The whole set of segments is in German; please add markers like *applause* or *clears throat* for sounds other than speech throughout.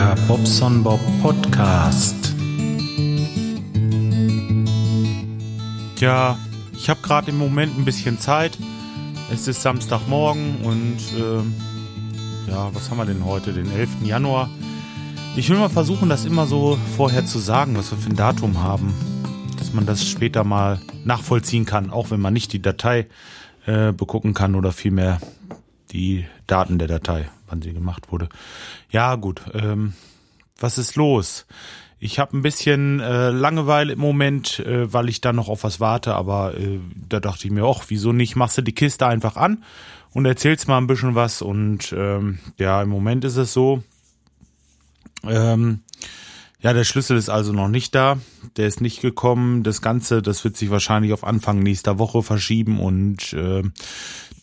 Der Bobson Bob Podcast. Ja, ich habe gerade im Moment ein bisschen Zeit. Es ist Samstagmorgen und äh, ja, was haben wir denn heute? Den 11. Januar. Ich will mal versuchen, das immer so vorher zu sagen, was wir für ein Datum haben. Dass man das später mal nachvollziehen kann, auch wenn man nicht die Datei äh, begucken kann oder vielmehr die Daten der Datei, wann sie gemacht wurde. Ja, gut. Ähm, was ist los? Ich habe ein bisschen äh, Langeweile im Moment, äh, weil ich da noch auf was warte, aber äh, da dachte ich mir, ach, wieso nicht? Machst du die Kiste einfach an und erzählst mal ein bisschen was. Und ähm, ja, im Moment ist es so. Ähm, ja, der Schlüssel ist also noch nicht da. Der ist nicht gekommen. Das Ganze, das wird sich wahrscheinlich auf Anfang nächster Woche verschieben und äh,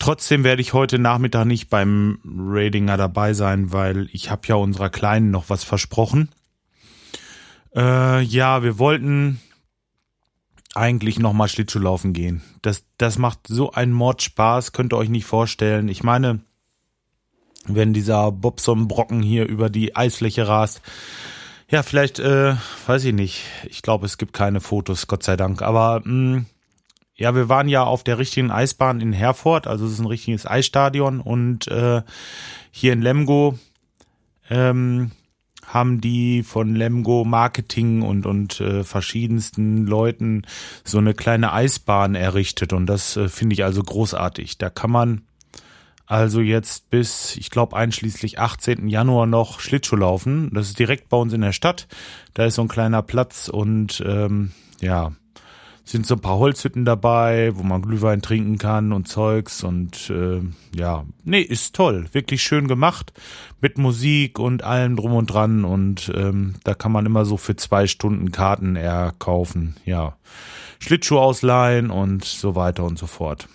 trotzdem werde ich heute Nachmittag nicht beim Radinger dabei sein, weil ich habe ja unserer Kleinen noch was versprochen. Äh, ja, wir wollten eigentlich noch mal Schlittschuhlaufen gehen. Das, das macht so einen Mordspaß, könnt ihr euch nicht vorstellen. Ich meine, wenn dieser Bobson-Brocken hier über die Eisfläche rast, ja, vielleicht, äh, weiß ich nicht. Ich glaube, es gibt keine Fotos, Gott sei Dank. Aber mh, ja, wir waren ja auf der richtigen Eisbahn in Herford, also es ist ein richtiges Eisstadion und äh, hier in Lemgo ähm, haben die von Lemgo Marketing und und äh, verschiedensten Leuten so eine kleine Eisbahn errichtet und das äh, finde ich also großartig. Da kann man also jetzt bis, ich glaube, einschließlich 18. Januar noch Schlittschuh laufen. Das ist direkt bei uns in der Stadt. Da ist so ein kleiner Platz und ähm, ja, sind so ein paar Holzhütten dabei, wo man Glühwein trinken kann und Zeugs und äh, ja, nee, ist toll, wirklich schön gemacht mit Musik und allem drum und dran und ähm, da kann man immer so für zwei Stunden Karten erkaufen, ja, Schlittschuh ausleihen und so weiter und so fort.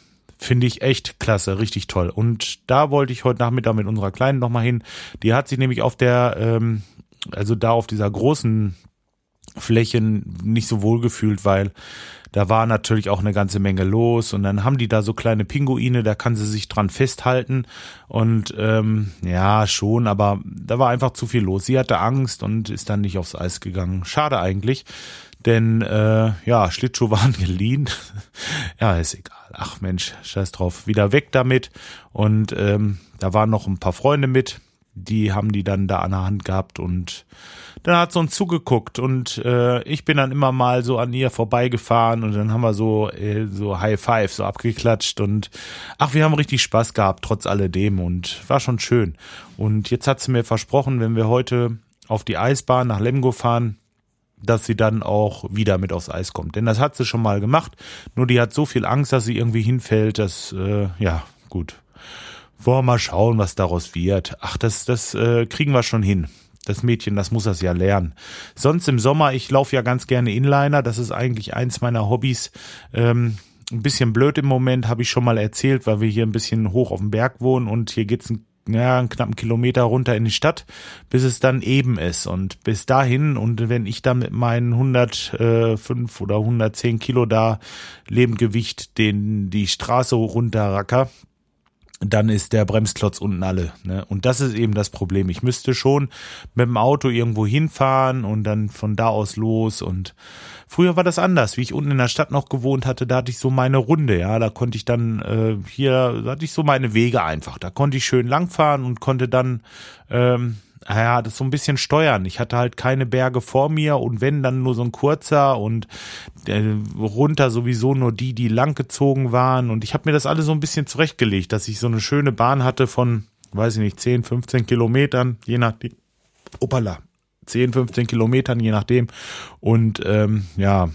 Finde ich echt klasse, richtig toll. Und da wollte ich heute Nachmittag mit unserer Kleinen nochmal hin. Die hat sich nämlich auf der, ähm, also da auf dieser großen Flächen nicht so wohl gefühlt, weil da war natürlich auch eine ganze Menge los und dann haben die da so kleine Pinguine, da kann sie sich dran festhalten und ähm, ja schon, aber da war einfach zu viel los. Sie hatte Angst und ist dann nicht aufs Eis gegangen. Schade eigentlich, denn äh, ja, Schlittschuh waren *laughs* geliehen. ja, ist egal. Ach Mensch, scheiß drauf. Wieder weg damit. Und ähm, da waren noch ein paar Freunde mit. Die haben die dann da an der Hand gehabt und dann hat sie uns zugeguckt und äh, ich bin dann immer mal so an ihr vorbeigefahren und dann haben wir so äh, so High Five so abgeklatscht und ach, wir haben richtig Spaß gehabt trotz alledem und war schon schön. Und jetzt hat sie mir versprochen, wenn wir heute auf die Eisbahn nach Lemgo fahren, dass sie dann auch wieder mit aufs Eis kommt. Denn das hat sie schon mal gemacht. Nur die hat so viel Angst, dass sie irgendwie hinfällt, dass, äh, ja, gut. Wollen wir mal schauen, was daraus wird. Ach, das, das äh, kriegen wir schon hin. Das Mädchen, das muss das ja lernen. Sonst im Sommer, ich laufe ja ganz gerne Inliner. Das ist eigentlich eins meiner Hobbys. Ähm, ein bisschen blöd im Moment, habe ich schon mal erzählt, weil wir hier ein bisschen hoch auf dem Berg wohnen und hier geht's ein ja, einen knappen Kilometer runter in die Stadt, bis es dann eben ist. Und bis dahin, und wenn ich da mit meinen 105 oder 110 Kilo da Lebendgewicht den, die Straße runterracker, dann ist der Bremsklotz unten alle. Ne? Und das ist eben das Problem. Ich müsste schon mit dem Auto irgendwo hinfahren und dann von da aus los. Und früher war das anders. Wie ich unten in der Stadt noch gewohnt hatte, da hatte ich so meine Runde. Ja, da konnte ich dann äh, hier da hatte ich so meine Wege einfach. Da konnte ich schön langfahren und konnte dann ähm, ja, das so ein bisschen steuern. Ich hatte halt keine Berge vor mir und wenn dann nur so ein kurzer und äh, runter sowieso nur die, die langgezogen waren. Und ich habe mir das alles so ein bisschen zurechtgelegt, dass ich so eine schöne Bahn hatte von, weiß ich nicht, 10, 15 Kilometern, je nachdem. Opala. 10, 15 Kilometern, je nachdem. Und ähm, ja,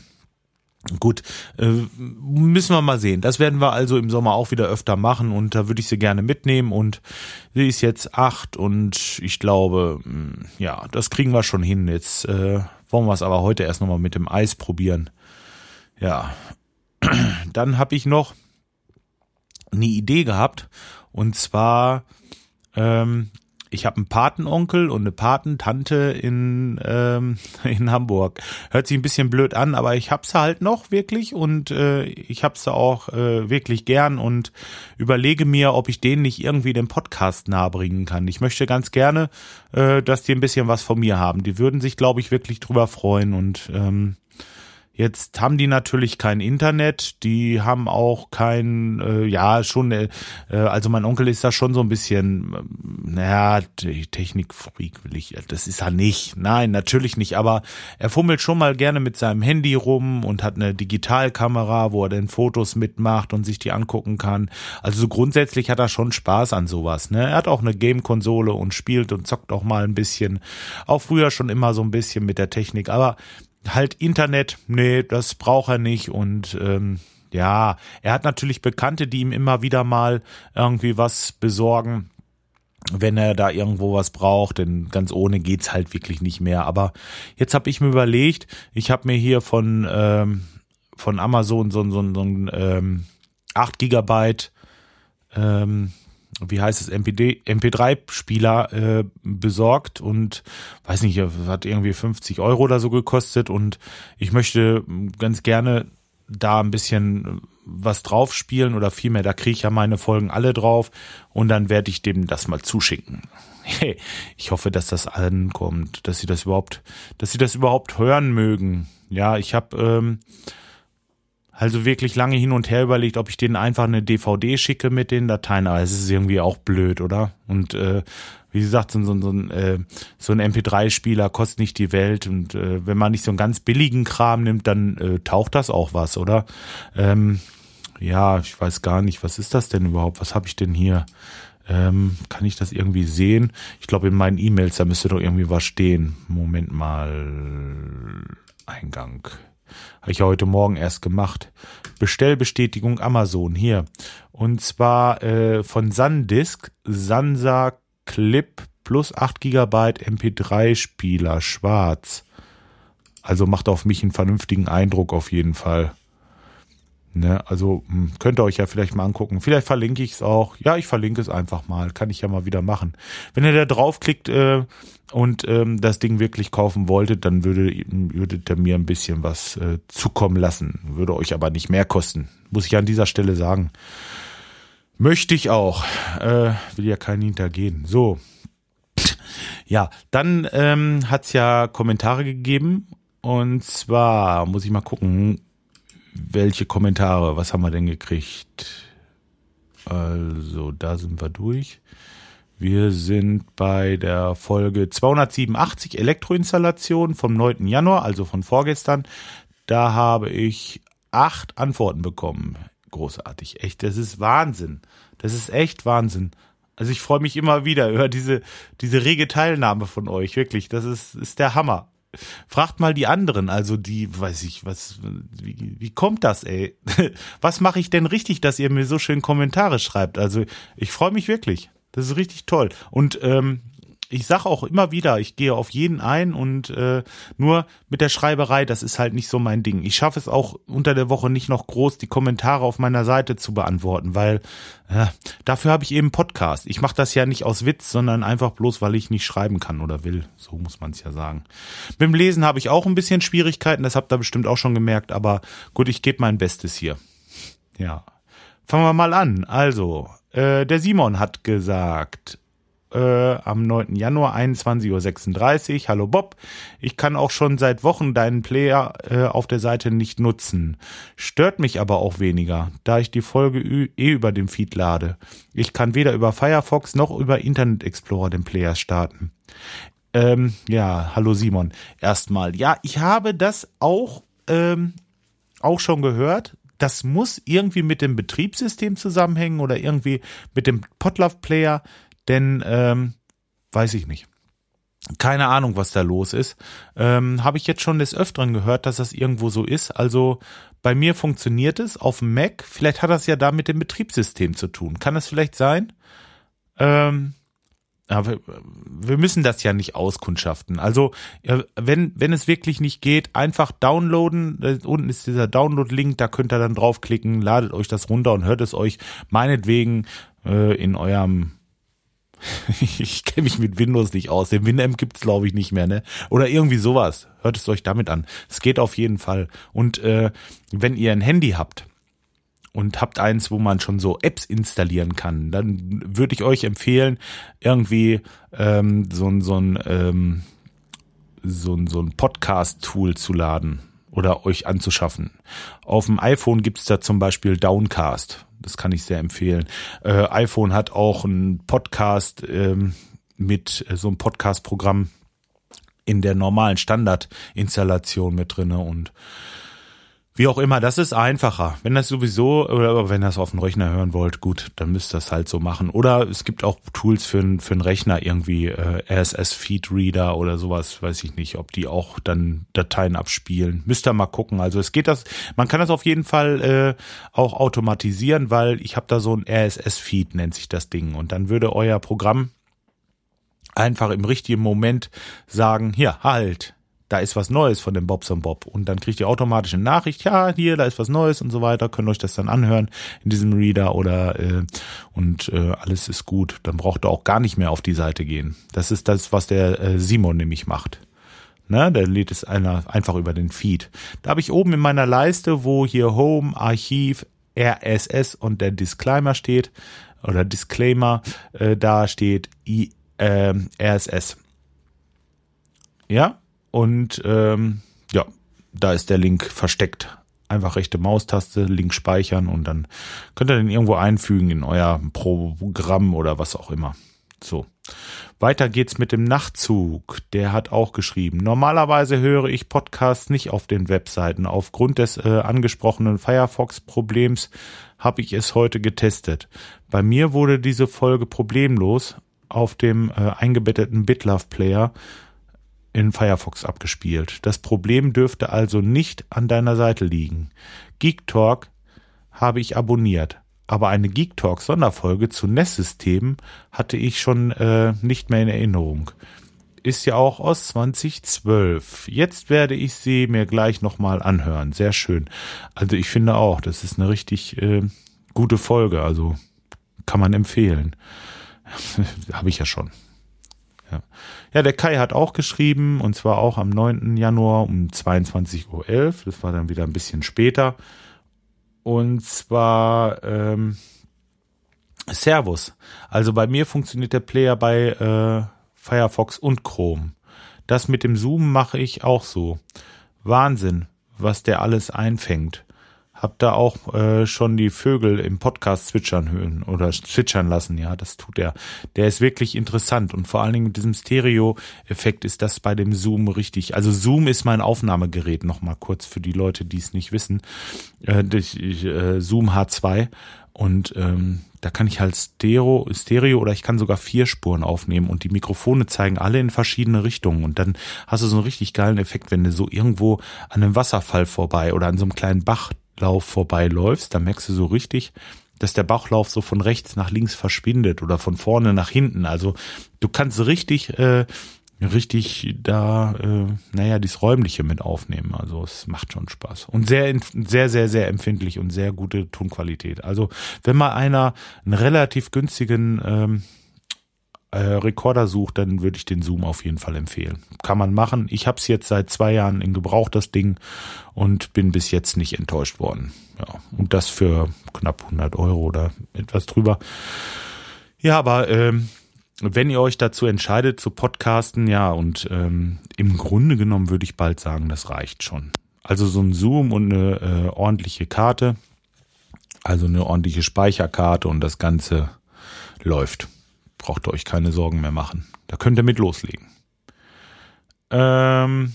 Gut, äh, müssen wir mal sehen. Das werden wir also im Sommer auch wieder öfter machen und da würde ich sie gerne mitnehmen und sie ist jetzt acht und ich glaube, mm, ja, das kriegen wir schon hin. Jetzt äh, wollen wir es aber heute erst nochmal mit dem Eis probieren. Ja, *clears throat* dann habe ich noch eine Idee gehabt und zwar ähm, ich habe einen Patenonkel und eine Patentante in, ähm, *laughs* in Hamburg. Hört sich ein bisschen blöd an, aber ich hab's halt noch wirklich und äh, ich hab's auch äh, wirklich gern und überlege mir, ob ich denen nicht irgendwie den Podcast nahebringen kann. Ich möchte ganz gerne, äh, dass die ein bisschen was von mir haben. Die würden sich, glaube ich, wirklich drüber freuen und ähm, Jetzt haben die natürlich kein Internet, die haben auch kein, äh, ja, schon, äh, also mein Onkel ist da schon so ein bisschen, äh, naja, Technikfreak will ich, das ist er nicht. Nein, natürlich nicht, aber er fummelt schon mal gerne mit seinem Handy rum und hat eine Digitalkamera, wo er dann Fotos mitmacht und sich die angucken kann. Also so grundsätzlich hat er schon Spaß an sowas, ne? Er hat auch eine Game-Konsole und spielt und zockt auch mal ein bisschen. Auch früher schon immer so ein bisschen mit der Technik, aber halt Internet, nee, das braucht er nicht und ähm, ja, er hat natürlich Bekannte, die ihm immer wieder mal irgendwie was besorgen, wenn er da irgendwo was braucht, denn ganz ohne geht's halt wirklich nicht mehr. Aber jetzt habe ich mir überlegt, ich habe mir hier von ähm, von Amazon so, so, so ein ähm, 8 Gigabyte ähm, wie heißt es, MP3, MP3-Spieler äh, besorgt und weiß nicht, hat irgendwie 50 Euro oder so gekostet und ich möchte ganz gerne da ein bisschen was drauf spielen oder vielmehr, da kriege ich ja meine Folgen alle drauf und dann werde ich dem das mal zuschicken. Ich hoffe, dass das ankommt, dass sie das überhaupt, dass sie das überhaupt hören mögen. Ja, ich habe ähm, also wirklich lange hin und her überlegt, ob ich denen einfach eine DVD schicke mit den Dateien, aber es ist irgendwie auch blöd, oder? Und äh, wie gesagt, so, so, so ein, äh, so ein MP3-Spieler kostet nicht die Welt und äh, wenn man nicht so einen ganz billigen Kram nimmt, dann äh, taucht das auch was, oder? Ähm, ja, ich weiß gar nicht, was ist das denn überhaupt? Was habe ich denn hier? Ähm, kann ich das irgendwie sehen? Ich glaube, in meinen E-Mails, da müsste doch irgendwie was stehen. Moment mal. Eingang. Habe ich ja heute Morgen erst gemacht. Bestellbestätigung Amazon hier. Und zwar äh, von Sandisk, Sansa Clip plus 8 GB MP3 Spieler, schwarz. Also macht auf mich einen vernünftigen Eindruck auf jeden Fall. Ne, also hm, könnt ihr euch ja vielleicht mal angucken. Vielleicht verlinke ich es auch. Ja, ich verlinke es einfach mal. Kann ich ja mal wieder machen. Wenn ihr da draufklickt äh, und ähm, das Ding wirklich kaufen wolltet, dann würde, würdet ihr mir ein bisschen was äh, zukommen lassen. Würde euch aber nicht mehr kosten. Muss ich an dieser Stelle sagen. Möchte ich auch. Äh, will ja keinen hintergehen. So. Ja, dann ähm, hat ja Kommentare gegeben. Und zwar muss ich mal gucken welche Kommentare, was haben wir denn gekriegt? Also, da sind wir durch. Wir sind bei der Folge 287 Elektroinstallation vom 9. Januar, also von vorgestern. Da habe ich acht Antworten bekommen. Großartig. Echt, das ist Wahnsinn. Das ist echt Wahnsinn. Also ich freue mich immer wieder über diese, diese rege Teilnahme von euch. Wirklich, das ist, ist der Hammer. Fragt mal die anderen, also die, weiß ich, was, wie, wie kommt das, ey? *laughs* Was mache ich denn richtig, dass ihr mir so schön Kommentare schreibt? Also ich freue mich wirklich. Das ist richtig toll. Und ähm, ich sage auch immer wieder, ich gehe auf jeden ein und äh, nur mit der Schreiberei, das ist halt nicht so mein Ding. Ich schaffe es auch unter der Woche nicht noch groß die Kommentare auf meiner Seite zu beantworten, weil äh, dafür habe ich eben Podcast. Ich mache das ja nicht aus Witz, sondern einfach bloß, weil ich nicht schreiben kann oder will. So muss man es ja sagen. Dem Lesen habe ich auch ein bisschen Schwierigkeiten, das habt ihr bestimmt auch schon gemerkt, aber gut, ich gebe mein Bestes hier. Ja. Fangen wir mal an. Also, äh, der Simon hat gesagt, äh, am 9. Januar 21.36 Uhr. Hallo Bob, ich kann auch schon seit Wochen deinen Player äh, auf der Seite nicht nutzen. Stört mich aber auch weniger, da ich die Folge eh über dem Feed lade. Ich kann weder über Firefox noch über Internet Explorer den Player starten. Ähm, ja, hallo Simon. Erstmal, ja, ich habe das auch, ähm, auch schon gehört. Das muss irgendwie mit dem Betriebssystem zusammenhängen oder irgendwie mit dem Potlove Player. Denn, ähm, weiß ich nicht. Keine Ahnung, was da los ist. Ähm, Habe ich jetzt schon des Öfteren gehört, dass das irgendwo so ist. Also bei mir funktioniert es auf dem Mac. Vielleicht hat das ja da mit dem Betriebssystem zu tun. Kann das vielleicht sein? Ähm, aber wir müssen das ja nicht auskundschaften. Also, wenn, wenn es wirklich nicht geht, einfach downloaden. Unten ist dieser Download-Link, da könnt ihr dann draufklicken, ladet euch das runter und hört es euch meinetwegen äh, in eurem *laughs* ich kenne mich mit Windows nicht aus. Den Winamp gibt's glaube ich nicht mehr, ne? Oder irgendwie sowas. Hört es euch damit an. Es geht auf jeden Fall. Und äh, wenn ihr ein Handy habt und habt eins, wo man schon so Apps installieren kann, dann würde ich euch empfehlen, irgendwie ähm, so ein so ein ähm, so ein, so ein Podcast-Tool zu laden oder euch anzuschaffen. Auf dem iPhone gibt's da zum Beispiel Downcast. Das kann ich sehr empfehlen. Äh, iPhone hat auch ein Podcast ähm, mit äh, so einem Podcast-Programm in der normalen Standardinstallation mit drinne und wie auch immer, das ist einfacher. Wenn das sowieso, oder wenn das auf dem Rechner hören wollt, gut, dann müsst ihr das halt so machen. Oder es gibt auch Tools für, für einen Rechner, irgendwie äh, RSS-Feed-Reader oder sowas, weiß ich nicht, ob die auch dann Dateien abspielen. Müsst ihr mal gucken. Also es geht das, man kann das auf jeden Fall äh, auch automatisieren, weil ich habe da so ein RSS-Feed, nennt sich das Ding. Und dann würde euer Programm einfach im richtigen Moment sagen, hier, halt, da ist was Neues von dem Bobs und Bob. Und dann kriegt ihr automatisch eine Nachricht, ja, hier, da ist was Neues und so weiter, könnt euch das dann anhören in diesem Reader oder äh, und äh, alles ist gut. Dann braucht ihr auch gar nicht mehr auf die Seite gehen. Das ist das, was der äh, Simon nämlich macht. Ne, der lädt es einer einfach über den Feed. Da habe ich oben in meiner Leiste, wo hier Home, Archiv, RSS und der Disclaimer steht, oder Disclaimer, äh, da steht I, äh, RSS. Ja, und ähm, ja, da ist der Link versteckt. Einfach rechte Maustaste, Link speichern und dann könnt ihr den irgendwo einfügen in euer Programm oder was auch immer. So. Weiter geht's mit dem Nachtzug. Der hat auch geschrieben. Normalerweise höre ich Podcasts nicht auf den Webseiten. Aufgrund des äh, angesprochenen Firefox-Problems habe ich es heute getestet. Bei mir wurde diese Folge problemlos auf dem äh, eingebetteten BitLove-Player in Firefox abgespielt. Das Problem dürfte also nicht an deiner Seite liegen. Geek Talk habe ich abonniert, aber eine Geek Talk Sonderfolge zu NES-Systemen hatte ich schon äh, nicht mehr in Erinnerung. Ist ja auch aus 2012. Jetzt werde ich sie mir gleich nochmal anhören. Sehr schön. Also ich finde auch, das ist eine richtig äh, gute Folge. Also kann man empfehlen. *laughs* habe ich ja schon. Ja. ja, der Kai hat auch geschrieben, und zwar auch am 9. Januar um 22.11 Uhr. Das war dann wieder ein bisschen später. Und zwar ähm, Servus. Also bei mir funktioniert der Player bei äh, Firefox und Chrome. Das mit dem Zoom mache ich auch so. Wahnsinn, was der alles einfängt. Hab da auch äh, schon die Vögel im Podcast zwitschern hören oder zwitschern lassen. Ja, das tut er. Der ist wirklich interessant und vor allen Dingen mit diesem Stereo-Effekt ist das bei dem Zoom richtig. Also Zoom ist mein Aufnahmegerät. Nochmal kurz für die Leute, die es nicht wissen. Äh, ich, äh, Zoom H2 und ähm, da kann ich halt Stereo, Stereo oder ich kann sogar vier Spuren aufnehmen und die Mikrofone zeigen alle in verschiedene Richtungen und dann hast du so einen richtig geilen Effekt, wenn du so irgendwo an einem Wasserfall vorbei oder an so einem kleinen Bach Bachlauf vorbeiläufst, da merkst du so richtig, dass der Bachlauf so von rechts nach links verschwindet oder von vorne nach hinten. Also du kannst richtig, äh, richtig da, äh, naja, dieses Räumliche mit aufnehmen. Also es macht schon Spaß. Und sehr, sehr, sehr, sehr empfindlich und sehr gute Tonqualität. Also wenn mal einer einen relativ günstigen ähm, äh, Rekorder sucht, dann würde ich den Zoom auf jeden Fall empfehlen. Kann man machen. Ich habe es jetzt seit zwei Jahren in Gebrauch, das Ding, und bin bis jetzt nicht enttäuscht worden. Ja, und das für knapp 100 Euro oder etwas drüber. Ja, aber ähm, wenn ihr euch dazu entscheidet zu podcasten, ja, und ähm, im Grunde genommen würde ich bald sagen, das reicht schon. Also so ein Zoom und eine äh, ordentliche Karte, also eine ordentliche Speicherkarte und das Ganze läuft braucht ihr euch keine Sorgen mehr machen. Da könnt ihr mit loslegen. Ähm,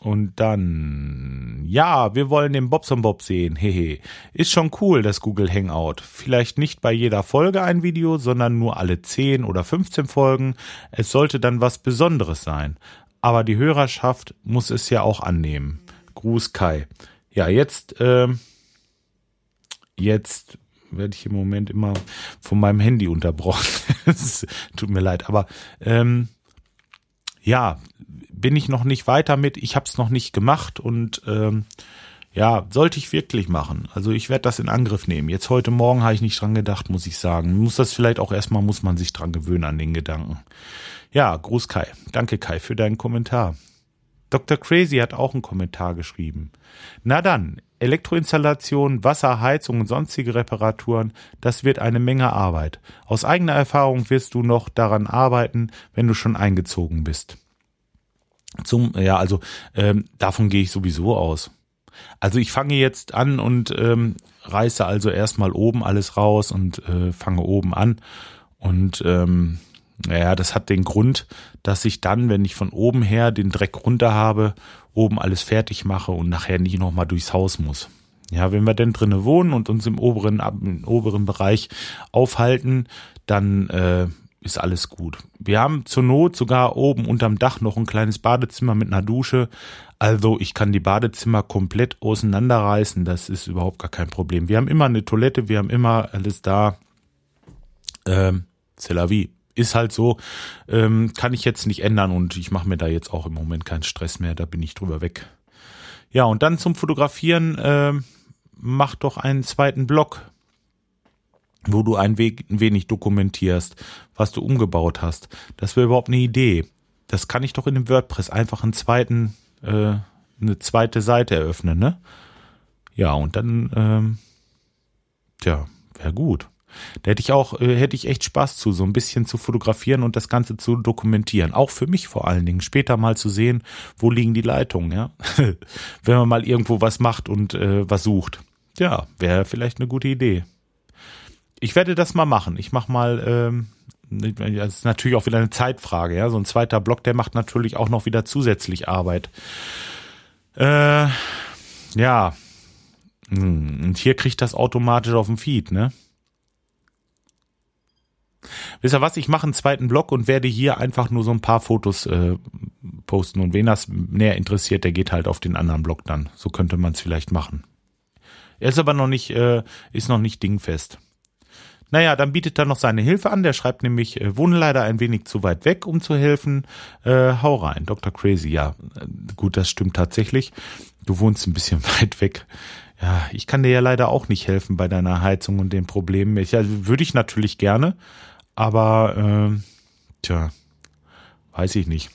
und dann, ja, wir wollen den Bobson Bob sehen. Hehe. Ist schon cool, das Google Hangout. Vielleicht nicht bei jeder Folge ein Video, sondern nur alle 10 oder 15 Folgen. Es sollte dann was Besonderes sein. Aber die Hörerschaft muss es ja auch annehmen. Gruß Kai. Ja, jetzt, ähm, jetzt werde ich im Moment immer von meinem Handy unterbrochen. *laughs* tut mir leid, aber ähm, ja, bin ich noch nicht weiter mit. Ich habe es noch nicht gemacht und ähm, Ja, sollte ich wirklich machen. Also ich werde das in Angriff nehmen. Jetzt heute Morgen habe ich nicht dran gedacht, muss ich sagen. Muss das vielleicht auch erstmal, muss man sich dran gewöhnen an den Gedanken. Ja, Gruß Kai. Danke Kai für deinen Kommentar. Dr. Crazy hat auch einen Kommentar geschrieben. Na dann, Elektroinstallation, Wasserheizung und sonstige Reparaturen, das wird eine Menge Arbeit. Aus eigener Erfahrung wirst du noch daran arbeiten, wenn du schon eingezogen bist. Zum, ja, also ähm, davon gehe ich sowieso aus. Also ich fange jetzt an und ähm, reiße also erstmal oben alles raus und äh, fange oben an. Und ähm, naja, das hat den Grund, dass ich dann, wenn ich von oben her den Dreck runter habe, oben alles fertig mache und nachher nicht nochmal durchs Haus muss. Ja, wenn wir denn drinnen wohnen und uns im oberen, im oberen Bereich aufhalten, dann äh, ist alles gut. Wir haben zur Not sogar oben unterm Dach noch ein kleines Badezimmer mit einer Dusche. Also ich kann die Badezimmer komplett auseinanderreißen. Das ist überhaupt gar kein Problem. Wir haben immer eine Toilette, wir haben immer alles da. Ähm, c'est la vie ist halt so, ähm, kann ich jetzt nicht ändern und ich mache mir da jetzt auch im Moment keinen Stress mehr, da bin ich drüber weg. Ja, und dann zum Fotografieren, äh, mach doch einen zweiten Blog, wo du ein, Weg, ein wenig dokumentierst, was du umgebaut hast. Das wäre überhaupt eine Idee. Das kann ich doch in dem WordPress einfach einen zweiten, äh, eine zweite Seite eröffnen, ne? Ja, und dann, ähm, tja, wäre gut. Da hätte ich auch, äh, hätte ich echt Spaß zu, so ein bisschen zu fotografieren und das Ganze zu dokumentieren. Auch für mich vor allen Dingen. Später mal zu sehen, wo liegen die Leitungen, ja. *laughs* Wenn man mal irgendwo was macht und äh, was sucht. Ja, wäre vielleicht eine gute Idee. Ich werde das mal machen. Ich mach mal, ähm, das ist natürlich auch wieder eine Zeitfrage, ja. So ein zweiter Block, der macht natürlich auch noch wieder zusätzlich Arbeit. Äh, ja. Hm, und hier kriegt das automatisch auf dem Feed, ne? Wisst ihr was? Ich mache einen zweiten Blog und werde hier einfach nur so ein paar Fotos äh, posten. Und wen das näher interessiert, der geht halt auf den anderen Blog dann. So könnte man es vielleicht machen. Er ist aber noch nicht, äh, ist noch nicht dingfest. Naja, dann bietet er noch seine Hilfe an. Der schreibt nämlich, äh, wohne leider ein wenig zu weit weg, um zu helfen. Äh, hau rein, Dr. Crazy. Ja, äh, gut, das stimmt tatsächlich. Du wohnst ein bisschen *laughs* weit weg. Ja, ich kann dir ja leider auch nicht helfen bei deiner Heizung und den Problemen. Ich, also, würde ich natürlich gerne, aber äh, tja, weiß ich nicht.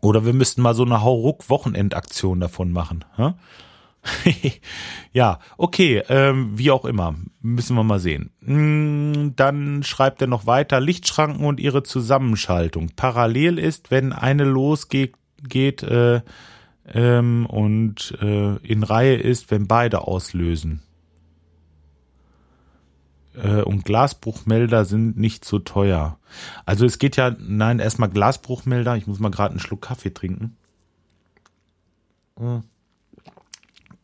Oder wir müssten mal so eine Hauruck-Wochenendaktion davon machen. Hä? *laughs* ja, okay, ähm, wie auch immer, müssen wir mal sehen. Hm, dann schreibt er noch weiter, Lichtschranken und ihre Zusammenschaltung. Parallel ist, wenn eine losgeht, geht, äh, ähm, und äh, in Reihe ist, wenn beide auslösen äh, und Glasbruchmelder sind nicht so teuer. Also es geht ja, nein, erstmal Glasbruchmelder. Ich muss mal gerade einen Schluck Kaffee trinken. Hm.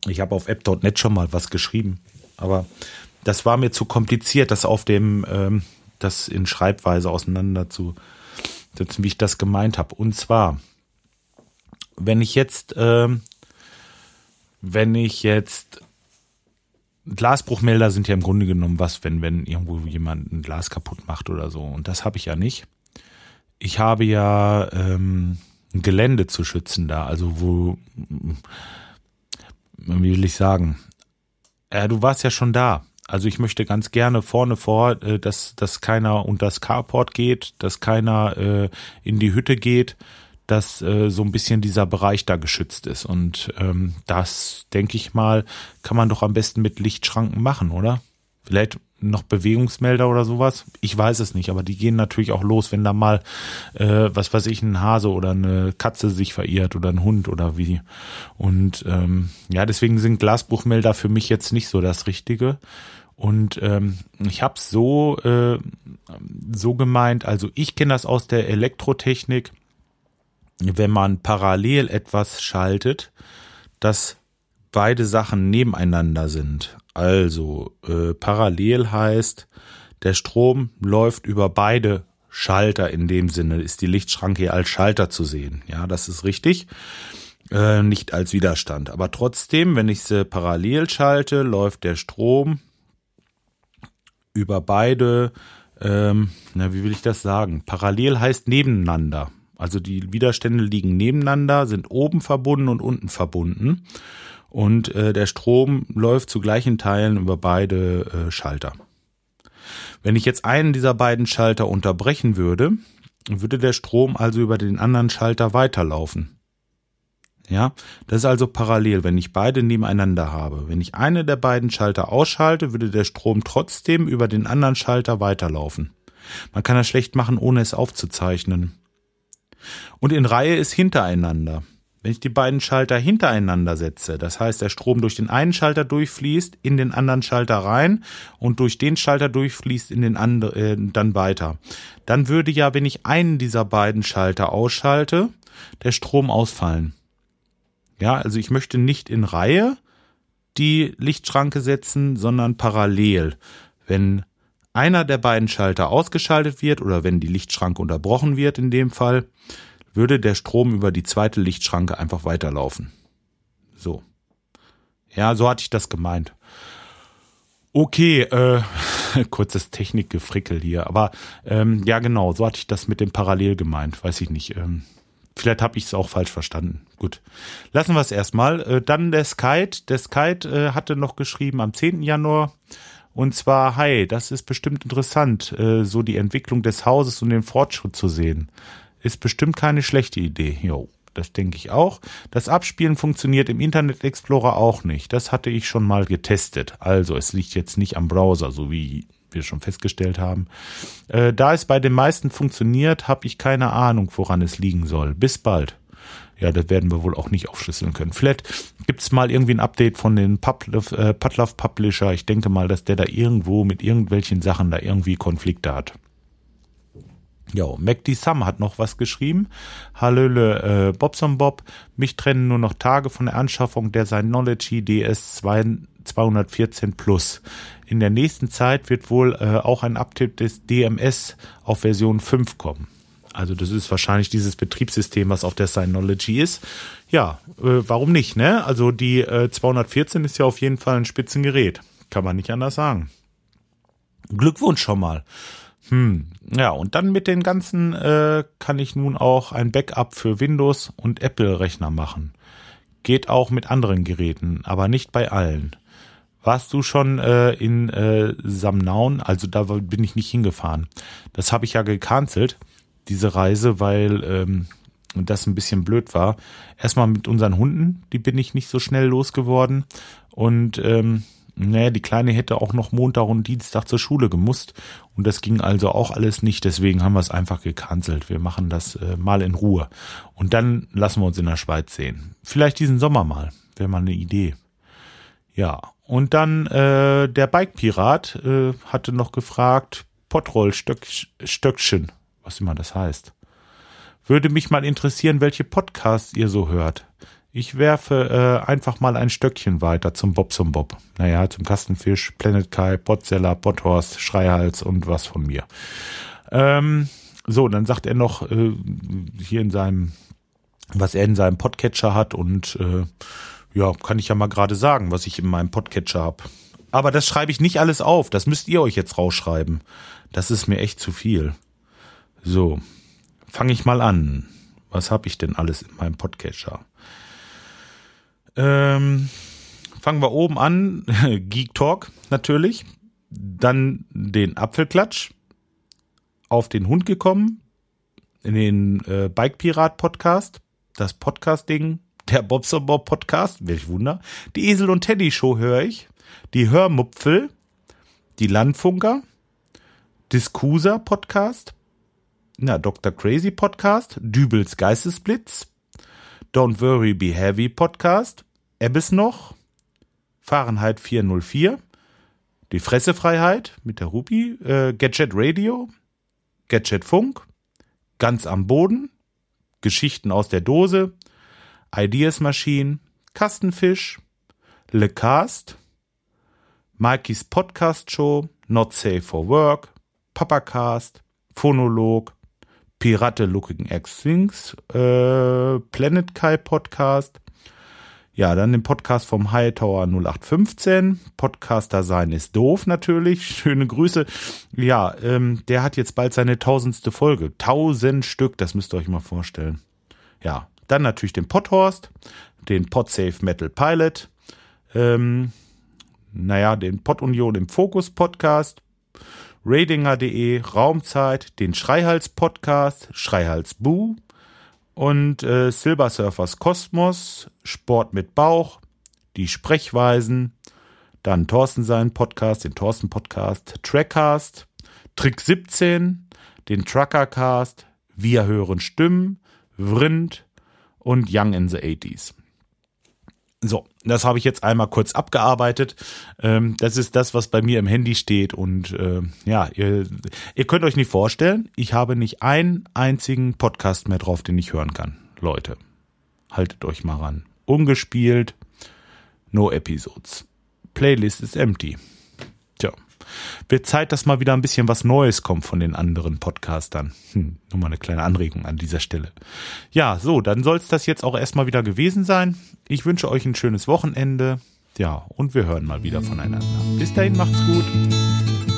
Ich habe auf app.net schon mal was geschrieben, aber das war mir zu kompliziert, das auf dem, ähm, das in Schreibweise auseinanderzusetzen, wie ich das gemeint habe. Und zwar, wenn ich jetzt, ähm, wenn ich jetzt Glasbruchmelder sind ja im Grunde genommen was, wenn, wenn irgendwo jemand ein Glas kaputt macht oder so. Und das habe ich ja nicht. Ich habe ja ähm, ein Gelände zu schützen da, also wo, wie will ich sagen, äh, du warst ja schon da. Also ich möchte ganz gerne vorne vor, äh, dass, dass keiner unter das Carport geht, dass keiner äh, in die Hütte geht, dass äh, so ein bisschen dieser Bereich da geschützt ist. Und ähm, das, denke ich mal, kann man doch am besten mit Lichtschranken machen, oder? Vielleicht noch Bewegungsmelder oder sowas. Ich weiß es nicht, aber die gehen natürlich auch los, wenn da mal, äh, was weiß ich, ein Hase oder eine Katze sich verirrt oder ein Hund oder wie. Und ähm, ja, deswegen sind Glasbuchmelder für mich jetzt nicht so das Richtige. Und ähm, ich habe es so, äh, so gemeint, also ich kenne das aus der Elektrotechnik wenn man parallel etwas schaltet, dass beide Sachen nebeneinander sind. Also äh, parallel heißt, der Strom läuft über beide Schalter in dem Sinne, ist die Lichtschranke hier als Schalter zu sehen. Ja, das ist richtig. Äh, nicht als Widerstand. Aber trotzdem, wenn ich sie parallel schalte, läuft der Strom über beide, ähm, na, wie will ich das sagen? Parallel heißt nebeneinander. Also die Widerstände liegen nebeneinander, sind oben verbunden und unten verbunden. Und äh, der Strom läuft zu gleichen Teilen über beide äh, Schalter. Wenn ich jetzt einen dieser beiden Schalter unterbrechen würde, würde der Strom also über den anderen Schalter weiterlaufen. Ja, das ist also parallel, wenn ich beide nebeneinander habe. Wenn ich eine der beiden Schalter ausschalte, würde der Strom trotzdem über den anderen Schalter weiterlaufen. Man kann das schlecht machen, ohne es aufzuzeichnen. Und in Reihe ist hintereinander. Wenn ich die beiden Schalter hintereinander setze, das heißt, der Strom durch den einen Schalter durchfließt, in den anderen Schalter rein und durch den Schalter durchfließt in den anderen äh, dann weiter, dann würde ja, wenn ich einen dieser beiden Schalter ausschalte, der Strom ausfallen. Ja, also ich möchte nicht in Reihe die Lichtschranke setzen, sondern parallel. Wenn einer der beiden Schalter ausgeschaltet wird oder wenn die Lichtschranke unterbrochen wird in dem Fall, würde der Strom über die zweite Lichtschranke einfach weiterlaufen. So. Ja, so hatte ich das gemeint. Okay, äh, *laughs* kurzes Technikgefrickel hier, aber ähm, ja genau, so hatte ich das mit dem Parallel gemeint, weiß ich nicht. Ähm, vielleicht habe ich es auch falsch verstanden. Gut, lassen wir es erstmal. Äh, dann der Skype. Der Skype äh, hatte noch geschrieben am 10. Januar. Und zwar, hi, das ist bestimmt interessant, äh, so die Entwicklung des Hauses und den Fortschritt zu sehen. Ist bestimmt keine schlechte Idee. Jo, das denke ich auch. Das Abspielen funktioniert im Internet Explorer auch nicht. Das hatte ich schon mal getestet. Also es liegt jetzt nicht am Browser, so wie wir schon festgestellt haben. Äh, da es bei den meisten funktioniert, habe ich keine Ahnung, woran es liegen soll. Bis bald. Ja, das werden wir wohl auch nicht aufschlüsseln können. Vielleicht gibt's mal irgendwie ein Update von den Putlove, äh, Publisher. Ich denke mal, dass der da irgendwo mit irgendwelchen Sachen da irgendwie Konflikte hat. Jo, MacD Sam hat noch was geschrieben. Hallöle, äh, Bobson Bob. Mich trennen nur noch Tage von der Anschaffung der Synology DS 214 Plus. In der nächsten Zeit wird wohl äh, auch ein Update des DMS auf Version 5 kommen. Also das ist wahrscheinlich dieses Betriebssystem, was auf der Synology ist. Ja, äh, warum nicht, ne? Also die äh, 214 ist ja auf jeden Fall ein Spitzengerät. Kann man nicht anders sagen. Glückwunsch schon mal. Hm, ja, und dann mit den ganzen äh, kann ich nun auch ein Backup für Windows und Apple-Rechner machen. Geht auch mit anderen Geräten, aber nicht bei allen. Warst du schon äh, in äh, Samnaun? Also da bin ich nicht hingefahren. Das habe ich ja gecancelt, diese Reise, weil ähm, das ein bisschen blöd war. Erstmal mit unseren Hunden, die bin ich nicht so schnell losgeworden. Und ähm, naja, die Kleine hätte auch noch Montag und Dienstag zur Schule gemusst. Und das ging also auch alles nicht. Deswegen haben wir es einfach gecancelt. Wir machen das äh, mal in Ruhe. Und dann lassen wir uns in der Schweiz sehen. Vielleicht diesen Sommer mal. Wäre mal eine Idee. Ja. Und dann äh, der Bike-Pirat äh, hatte noch gefragt, Potroll-Stöckchen, was immer das heißt. Würde mich mal interessieren, welche Podcasts ihr so hört. Ich werfe äh, einfach mal ein Stöckchen weiter zum Bob zum Bob. Naja, zum Kastenfisch, Planet Kai, Potzeller, Potthorst, Schreihals und was von mir. Ähm, so, dann sagt er noch äh, hier in seinem, was er in seinem Podcatcher hat und äh, ja, kann ich ja mal gerade sagen, was ich in meinem Podcatcher habe. Aber das schreibe ich nicht alles auf. Das müsst ihr euch jetzt rausschreiben. Das ist mir echt zu viel. So, fange ich mal an. Was habe ich denn alles in meinem Podcatcher? Ähm, fangen wir oben an. *laughs* Geek Talk natürlich. Dann den Apfelklatsch. Auf den Hund gekommen. In den äh, Bike Pirat Podcast. Das Podcasting. Der Bobster Bob Podcast. Welch Wunder. Die Esel und Teddy Show höre ich. Die Hörmupfel. Die Landfunker. Discuser Podcast. Na, Dr. Crazy Podcast. Dübels Geistesblitz. Don't Worry Be Heavy Podcast, Ebbes noch, Fahrenheit 404, Die Fressefreiheit mit der Rupi, äh, Gadget Radio, Gadget Funk, Ganz am Boden, Geschichten aus der Dose, Ideas Machine, Kastenfisch, Le Cast, Mikeys Podcast Show, Not Safe for Work, Papacast, Phonolog, Pirate Looking Things, äh, Planet Kai Podcast. Ja, dann den Podcast vom Hightower 0815. Podcaster sein ist doof natürlich. *laughs* Schöne Grüße. Ja, ähm, der hat jetzt bald seine tausendste Folge. Tausend Stück, das müsst ihr euch mal vorstellen. Ja, dann natürlich den Podhorst, den Podsafe Metal Pilot, ähm, naja, den Podunion im Fokus Podcast, Radinger.de, Raumzeit, den Schreihals Podcast, Schreihals Boo und äh, Silver Kosmos, Sport mit Bauch, die Sprechweisen, dann Thorsten sein Podcast, den Thorsten Podcast, Trackcast, Trick 17, den Truckercast, Wir hören Stimmen, Vrind und Young in the 80s. So, das habe ich jetzt einmal kurz abgearbeitet. Ähm, das ist das, was bei mir im Handy steht. Und äh, ja, ihr, ihr könnt euch nicht vorstellen, ich habe nicht einen einzigen Podcast mehr drauf, den ich hören kann. Leute, haltet euch mal ran. Ungespielt, no episodes. Playlist ist empty. Wird Zeit, dass mal wieder ein bisschen was Neues kommt von den anderen Podcastern. Hm, nur mal eine kleine Anregung an dieser Stelle. Ja, so, dann soll es das jetzt auch erstmal wieder gewesen sein. Ich wünsche euch ein schönes Wochenende. Ja, und wir hören mal wieder voneinander. Bis dahin, macht's gut.